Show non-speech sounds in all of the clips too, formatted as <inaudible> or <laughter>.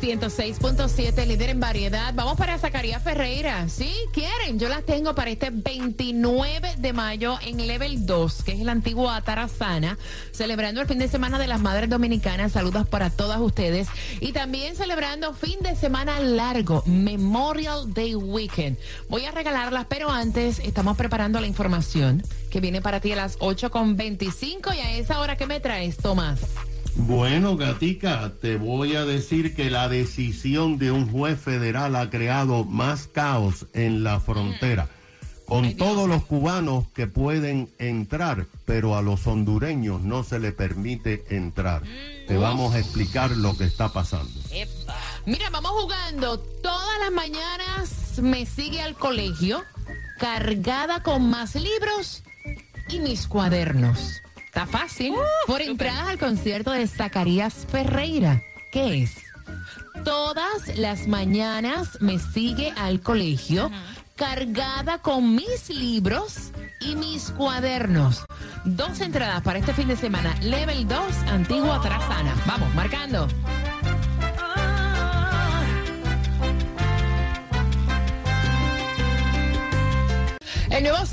106.7, líder en variedad. Vamos para Zacarías Ferreira. Si quieren, yo las tengo para este 29 de mayo en Level 2, que es el antiguo Atarazana, celebrando el fin de semana de las Madres Dominicanas. Saludos para todas ustedes. Y también celebrando fin de semana largo, Memorial Day Weekend. Voy a regalarlas, pero antes estamos preparando la información que viene para ti a las 8.25 y a esa hora que me traes, Tomás. Bueno, Gatica, te voy a decir que la decisión de un juez federal ha creado más caos en la frontera. Con todos los cubanos que pueden entrar, pero a los hondureños no se les permite entrar. Te vamos a explicar lo que está pasando. Mira, vamos jugando. Todas las mañanas me sigue al colegio cargada con más libros y mis cuadernos. Está fácil. Por entradas al concierto de Zacarías Ferreira. ¿Qué es? Todas las mañanas me sigue al colegio cargada con mis libros y mis cuadernos. Dos entradas para este fin de semana. Level 2, Antigua Trazana. Vamos, marcando. El nuevo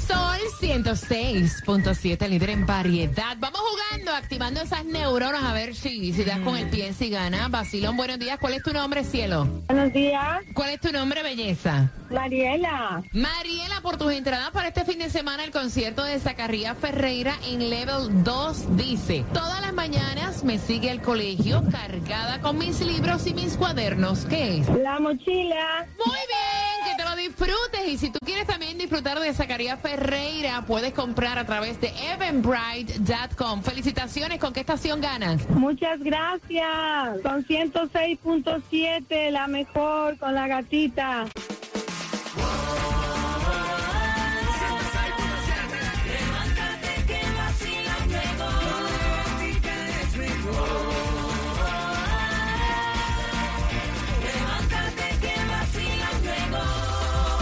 106.7, líder en variedad. Vamos jugando, activando esas neuronas a ver si, si das con el pie, si gana. Basilón, buenos días. ¿Cuál es tu nombre, cielo? Buenos días, ¿Cuál es tu nombre, belleza? Mariela. Mariela, por tus entradas para este fin de semana, el concierto de Zacarías Ferreira en Level 2 dice: Todas las mañanas me sigue al colegio cargada con mis libros y mis cuadernos. ¿Qué es? La mochila. Muy bien, Y si tú quieres también disfrutar de Zacarías Ferreira, puedes comprar a través de evanbrite.com. Felicitaciones, ¿con qué estación ganas? Muchas gracias. Con 106.7, la mejor, con la gatita.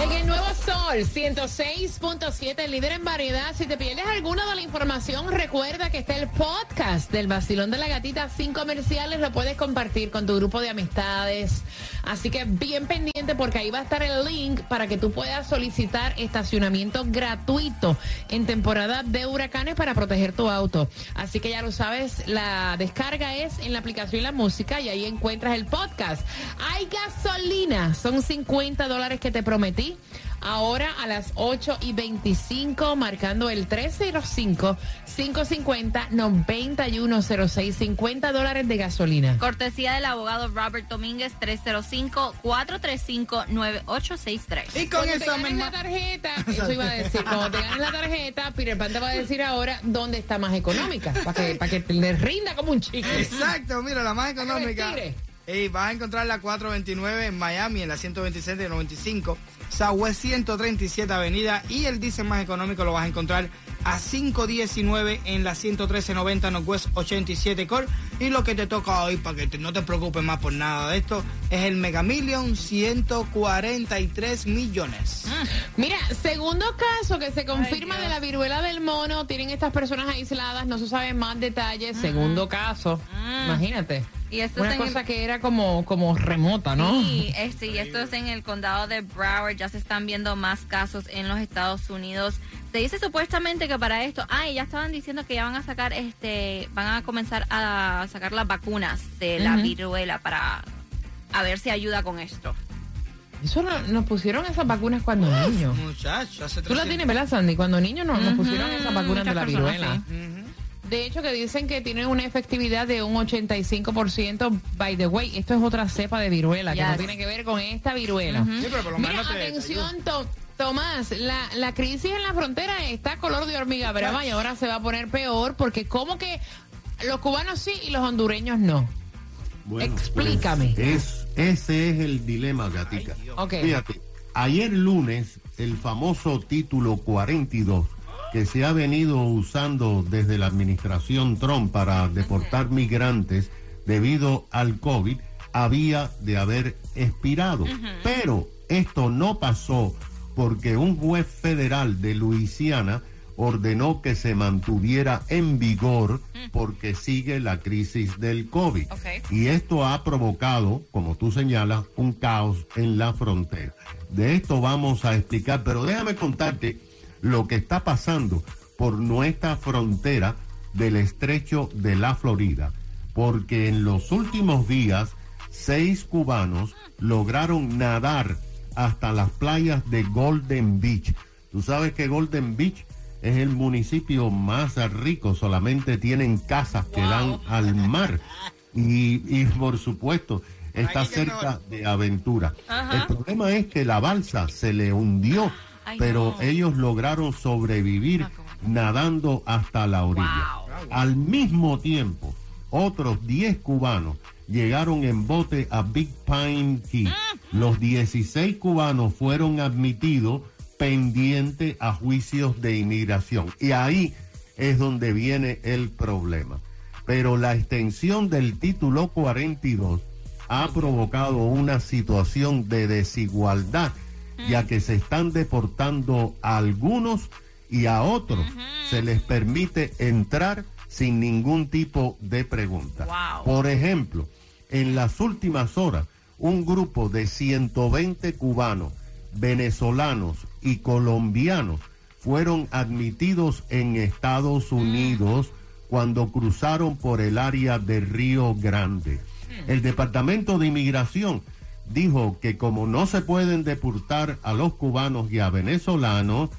En el Nuevo Sol 106.7, el líder en variedad. Si te pierdes alguna de la información, recuerda que está el podcast del Vacilón de la Gatita sin comerciales. Lo puedes compartir con tu grupo de amistades. Así que bien pendiente porque ahí va a estar el link para que tú puedas solicitar estacionamiento gratuito en temporada de huracanes para proteger tu auto. Así que ya lo sabes, la descarga es en la aplicación La Música y ahí encuentras el podcast. Hay gasolina, son 50 dólares que te prometí. Ahora a las 8 y 25, marcando el 305-550-9106, 50 dólares de gasolina. Cortesía del abogado Robert Domínguez, 305-435-9863. Y con Cuando te esa ganes misma... la tarjeta, <laughs> eso iba a decir, cuando te ganes la tarjeta, Peter Pan te va a decir ahora dónde está más económica, para que, para que te le rinda como un chicle. Exacto, mira, la más económica. Retire. Y vas a encontrar la 429 en Miami, en la 127 de 95, Southwest 137 Avenida. Y el diésel más económico lo vas a encontrar a 519 en la 11390 Northwest 87 Core. Y lo que te toca hoy, para que te- no te preocupes más por nada de esto, es el Mega Million 143 millones. Mira, segundo caso que se confirma de la viruela del mono, tienen estas personas aisladas, no se sabe más detalles, segundo caso, imagínate. Y esto Una es cosa el- que era como, como remota, ¿no? Sí, este, y esto es en el condado de Broward. Ya se están viendo más casos en los Estados Unidos. Se dice supuestamente que para esto, ah, y ya estaban diciendo que ya van a sacar, este, van a comenzar a sacar las vacunas de la viruela para a ver si ayuda con esto. Eso no- nos pusieron esas vacunas cuando niños. Muchachos, hace Tú la 300 tienes, ¿verdad, Sandy? Cuando niños no, nos pusieron esas vacunas de la personas, viruela. sí. Ujú. De hecho, que dicen que tienen una efectividad de un 85%. By the way, esto es otra cepa de viruela que no tiene que ver con esta viruela. Sí, pero por lo Mira, menos atención, To- Tomás, la, la crisis en la frontera está color de hormiga brava y ahora se va a poner peor porque como que los cubanos sí y los hondureños no. Bueno, Explícame. pues, es, ese es el dilema, Gatica. Fíjate, ayer lunes, el famoso título 42, que se ha venido usando desde la administración Trump para deportar migrantes debido al COVID, había de haber expirado. Pero esto no pasó porque un juez federal de Luisiana ordenó que se mantuviera en vigor porque sigue la crisis del COVID. Y esto ha provocado, como tú señalas, un caos en la frontera. De esto vamos a explicar, pero déjame contarte lo que está pasando por nuestra frontera del estrecho de la Florida, porque en los últimos días seis cubanos lograron nadar hasta las playas de Golden Beach. Tú sabes que Golden Beach es el municipio más rico, solamente tienen casas que dan al mar y, y por supuesto está cerca de aventura. Ajá. El problema es que la balsa se le hundió, Ay, pero no. ellos lograron sobrevivir Ah, nadando hasta la orilla. Wow. Al mismo tiempo, otros 10 cubanos llegaron en bote a Big Pine Key. Los 16 cubanos fueron admitidos pendiente a juicios de inmigración. Y ahí es donde viene el problema. Pero la extensión del título 42 ha provocado una situación de desigualdad, ya que se están deportando a algunos y a otros se les permite entrar sin ningún tipo de pregunta. Wow. Por ejemplo, en las últimas horas, un grupo de 120 cubanos, venezolanos y colombianos fueron admitidos en Estados Unidos cuando cruzaron por el área de Río Grande. El Departamento de Inmigración dijo que como no se pueden deportar a los cubanos y a venezolanos,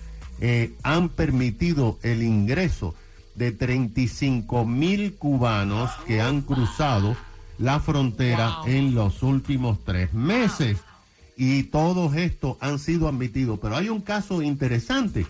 eh, han permitido el ingreso de 35 mil cubanos que han cruzado la frontera Wow. en los últimos tres meses. Y todos estos han sido admitidos. Pero hay un caso interesante.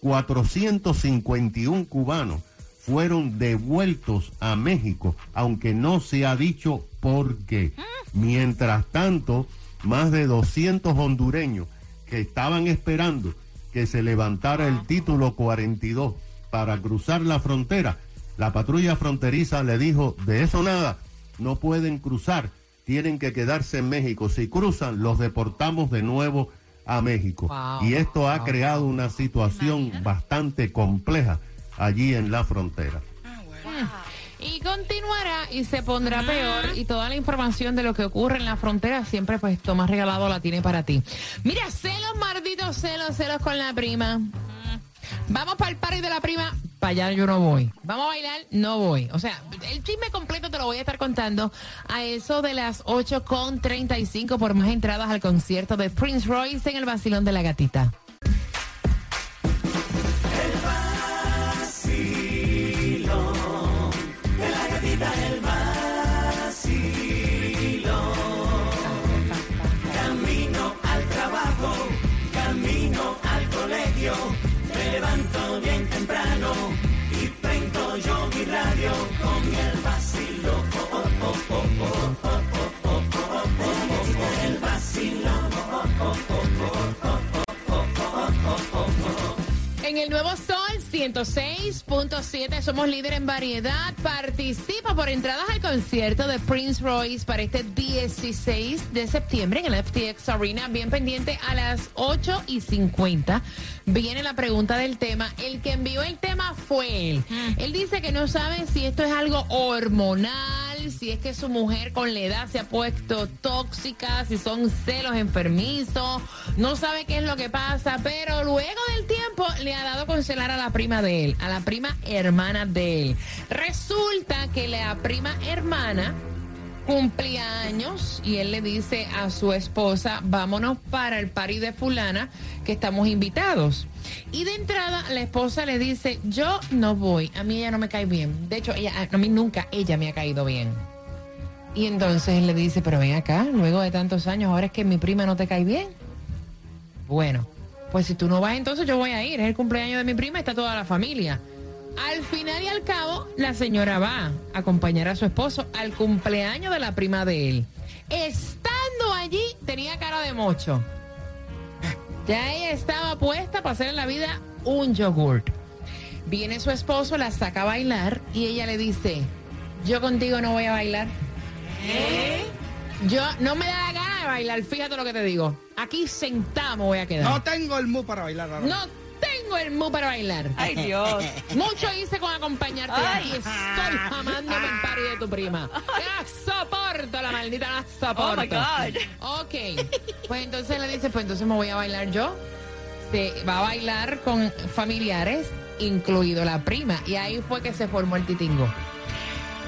451 cubanos fueron devueltos a México, aunque no se ha dicho por qué. Mientras tanto, más de 200 hondureños que estaban esperando que se levantara el título 42 para cruzar la frontera, la patrulla fronteriza le dijo, de eso nada, no pueden cruzar, tienen que quedarse en México. Si cruzan, los deportamos de nuevo a México. Wow, y esto ha wow, creado una situación bastante compleja allí en la frontera. Y continuará y se pondrá peor y toda la información de lo que ocurre en la frontera siempre pues Tomás Regalado la tiene para ti. Mira, celos, malditos celos, celos con la prima. Vamos para el party de la prima, para allá yo no voy. Vamos a bailar, no voy. O sea, el chisme completo te lo voy a estar contando a eso de las 8.35 por más entradas al concierto de Prince Royce en el Basilón de la Gatita. 106.7 somos líder en variedad. Participa por entradas al concierto de Prince Royce para este 16 de septiembre en el FTX Arena. Bien pendiente a las 8 y 50. Viene la pregunta del tema. El que envió el tema fue él. Él dice que no sabe si esto es algo hormonal, si es que su mujer con la edad se ha puesto tóxica, si son celos enfermizos. No sabe qué es lo que pasa, pero luego del tiempo le ha dado con celar a la prima de él, a la prima hermana de él. Resulta que la prima hermana cumplía años y él le dice a su esposa, vámonos para el party de fulana que estamos invitados. Y de entrada la esposa le dice, yo no voy, a mí ella no me cae bien. De hecho, ella, a mí nunca ella me ha caído bien. Y entonces él le dice, pero ven acá, luego de tantos años, ahora es que mi prima no te cae bien. Bueno, pues si tú no vas, entonces yo voy a ir. Es el cumpleaños de mi prima, está toda la familia. Al final y al cabo, la señora va a acompañar a su esposo al cumpleaños de la prima de él. Estando allí, tenía cara de mocho. Ya ella estaba puesta para hacer en la vida un yogurt. Viene su esposo, la saca a bailar y ella le dice, yo contigo no voy a bailar. Yo no me da la gana de bailar, fíjate lo que te digo. Aquí sentado me voy a quedar. No tengo el mood para bailar ahora. No tengo el mu para bailar. Ay, Dios. <laughs> Mucho hice con acompañarte Ay. y estoy jamándome el party de tu prima. No soporto la maldita, no soporto. Oh, my God. Ok. Pues entonces le dice, pues entonces me voy a bailar yo. Se va a bailar con familiares, incluido la prima. Y ahí fue que se formó el titingo.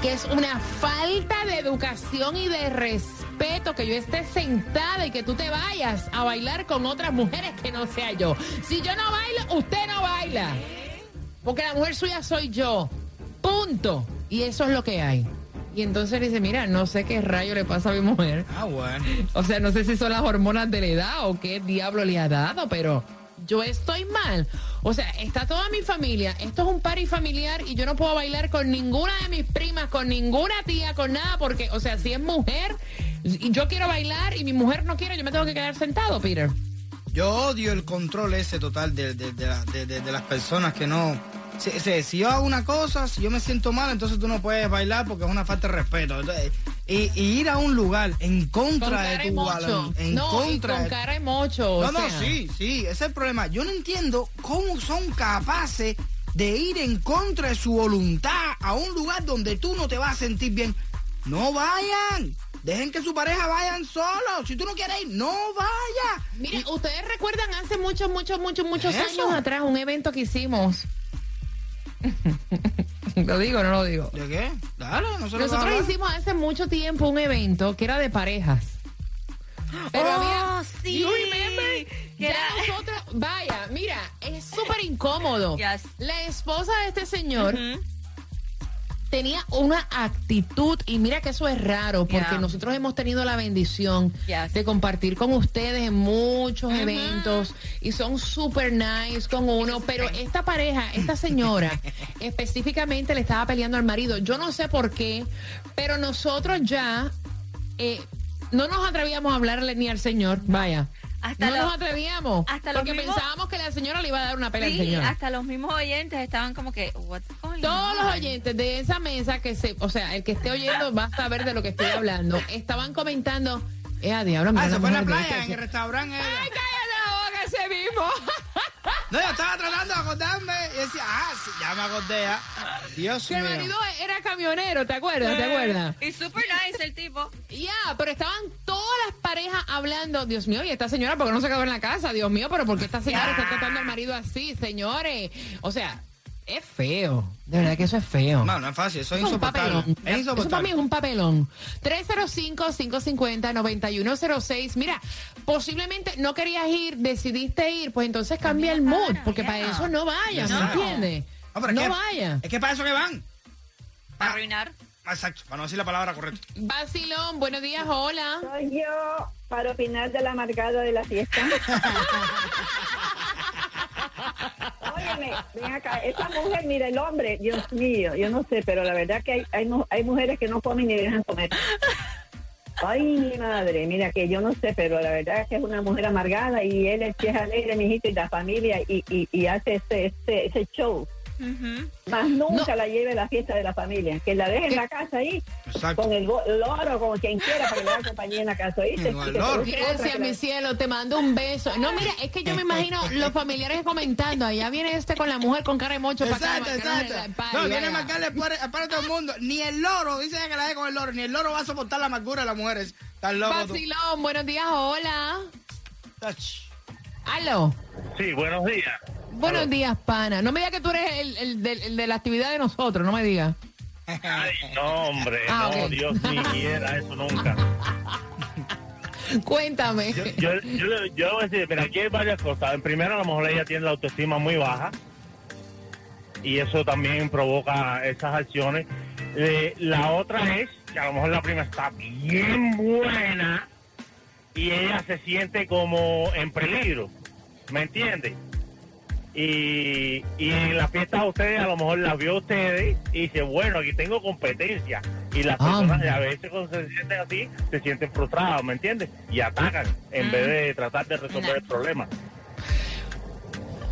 Que es una falta de educación y de respeto que yo esté sentada y que tú te vayas a bailar con otras mujeres que no sea yo. Si yo no bailo, usted no baila. Porque la mujer suya soy yo. Punto. Y eso es lo que hay. Y entonces le dice, mira, no sé qué rayo le pasa a mi mujer. Ah, bueno. <laughs> O sea, no sé si son las hormonas de la edad o qué diablo le ha dado, pero yo estoy mal. O sea, está toda mi familia. Esto es un party familiar y yo no puedo bailar con ninguna de mis primas, con ninguna tía, con nada, porque, o sea, si es mujer y yo quiero bailar y mi mujer no quiere, yo me tengo que quedar sentado, Peter. Yo odio el control ese total de, de- de de- las personas que no... Si, si- si yo hago una cosa, si yo me siento mal, entonces tú no puedes bailar porque es una falta de respeto. Entonces, y, y ir a un lugar en Con contra de tu balón, en no, y contra con de- cara de mocho. No, no, sea. sí, sí, ese es el problema. Yo no entiendo cómo son capaces de ir en contra de su voluntad a un lugar donde tú no te vas a sentir bien. No vayan. Dejen que su pareja vayan solos. Si tú no quieres ir, no vaya. Mire, ustedes recuerdan hace muchos, muchos, muchos, muchos años atrás un evento que hicimos. <laughs> ¿Lo digo o no lo digo? ¿De qué? Dale, nosotros, hicimos hace mucho tiempo un evento que era de parejas. Pero Oh, había. sí. You remember? Que Ya era- nosotros, vaya, mira, es súper incómodo. Yes. La esposa de este señor. Tenía una actitud, y mira que eso es raro, porque Yeah. nosotros hemos tenido la bendición Yes. de compartir con ustedes en muchos eventos y son super nice con uno, pero esta pareja, esta señora, <laughs> específicamente le estaba peleando al marido. Yo no sé por qué, pero nosotros ya eh, no nos atrevíamos a hablarle ni al señor, vaya. Hasta no los- nos atrevíamos hasta los porque mismos- pensábamos que la señora le iba a dar una pelea al Sí, señor. hasta los mismos oyentes estaban como que, what's going Todos los on? oyentes de esa mesa que se, o sea, el que esté oyendo va a saber de lo que estoy hablando. Estaban comentando, eh, a diablo, mira Ah, se fue a la playa, este". en el restaurante. ella. ¡Ay, cállate la boca ese mismo! <laughs> No, yo estaba tratando de acordarme y decía, ah, sí, ya me acordé ya. Dios que el marido era camionero, ¿te acuerdas? ¿Te acuerdas? Y super nice el tipo. Ya, pero estaban hablando, Dios mío, y esta señora, ¿por qué no se quedó en la casa? Dios mío, pero ¿por qué esta señora está tratando al marido así, señores? O sea, es feo. De verdad que eso es feo. No, no es fácil, eso es Eso es un insoportable. papelón. Es Eso para mí es un papelón. 305-550-9106. Mira, posiblemente no querías ir, decidiste ir, pues entonces cambia el mood, porque para eso no vayas, ¿me No. entiendes? No, es No que- vaya. Es que para eso que van. Para arruinar. Exacto, para no decir la palabra correcta. Vacilón, buenos días, hola. Soy yo para opinar de la amargada de la fiesta. <laughs> Óyeme, ven acá, esa mujer, mira, el hombre, Dios mío, yo no sé, pero la verdad que hay, hay, mu- hay mujeres que no comen ni dejan comer. Ay, mi madre, mira que yo no sé, pero la verdad es que es una mujer amargada y él es que es alegre, mijito, y la familia, y, y, y hace ese, ese, ese show. Más nunca la lleve a la fiesta de la familia, que la deje en la casa ahí, Exacto. con el loro, con quien quiera, para que le haga compañía en la casa, ¿oíste? Gracias, la- mi cielo, te mando un beso. No, mira, es que yo me imagino los familiares comentando, allá viene este con la mujer con cara de mocho para Exacto, el party, No, viene a marcarle para, para todo el mundo. Ni el loro, dice que la deje con el loro, ni el loro va a soportar la amargura de las mujeres. Tú. Vacilón, buenos días, hola. Ach. Aló. Sí, buenos días. Buenos días, pana. No me digas que tú eres el, el de la actividad de nosotros, no me digas. Ay, no, hombre, Ah, no. Dios ni quiera eso nunca. <laughs> Cuéntame. Yo, yo, yo, yo voy a decir, mira, aquí hay varias cosas. En primero, a lo mejor ella tiene la autoestima muy baja y eso también provoca esas acciones. Eh, la otra es que a lo mejor la prima está bien buena y ella se siente como en peligro, ¿me entiendes? Y, y en la fiesta de ustedes a lo mejor la vio ustedes y dice, bueno, aquí tengo competencia. Y las Ah. personas a veces cuando se sienten así, se sienten frustradas, ¿me entiendes? Y atacan en vez de tratar de resolver el problema.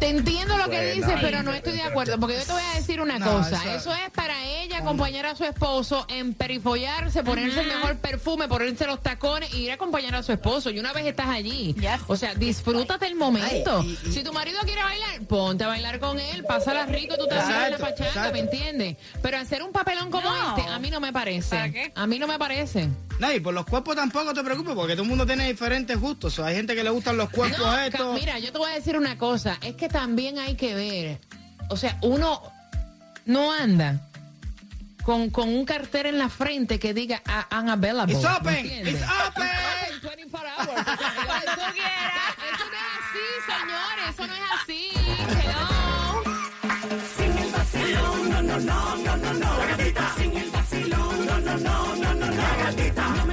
Te entiendo lo que Pues, dices, pero no estoy de acuerdo, porque yo te voy a decir una No, cosa. eso- Eso es para acompañar a su esposo en perifollarse, ponerse el mejor perfume, ponerse los tacones y ir a acompañar a su esposo. Y una vez estás allí, Yes. o sea, disfrútate el momento. Ay, y- y- si tu marido quiere bailar, ponte a bailar con él, pásala rico, tú también en la pachanga, exacto. ¿me entiendes? Pero hacer un papelón como No. este, a mí no me parece. ¿Para qué? A mí no me parece. No, y por los cuerpos tampoco te preocupes, porque todo el mundo tiene diferentes gustos. O sea, hay gente que le gustan los cuerpos No, estos. mira, yo te voy a decir una cosa, es que también hay que ver, o sea, uno no anda con, con un cartel en la frente que diga "Ah, unavailable. It's ¿me open, it's open. Open 24 hours. Cuando tú quieras. Eso no es así, señores, eso no es así. Hello.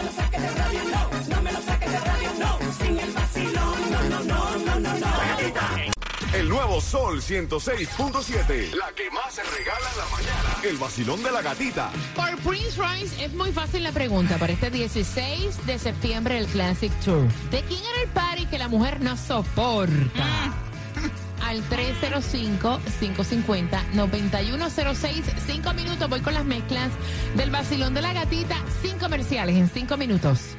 El nuevo Sol 106.7. La que más se regala en la mañana. El vacilón de la gatita. Por Prince Royce es muy fácil la pregunta para este 16 de septiembre del Classic Tour. ¿De quién era el party que la mujer no soporta? Al 305-550-9106. Cinco minutos. Voy con las mezclas del vacilón de la gatita sin comerciales en cinco minutos.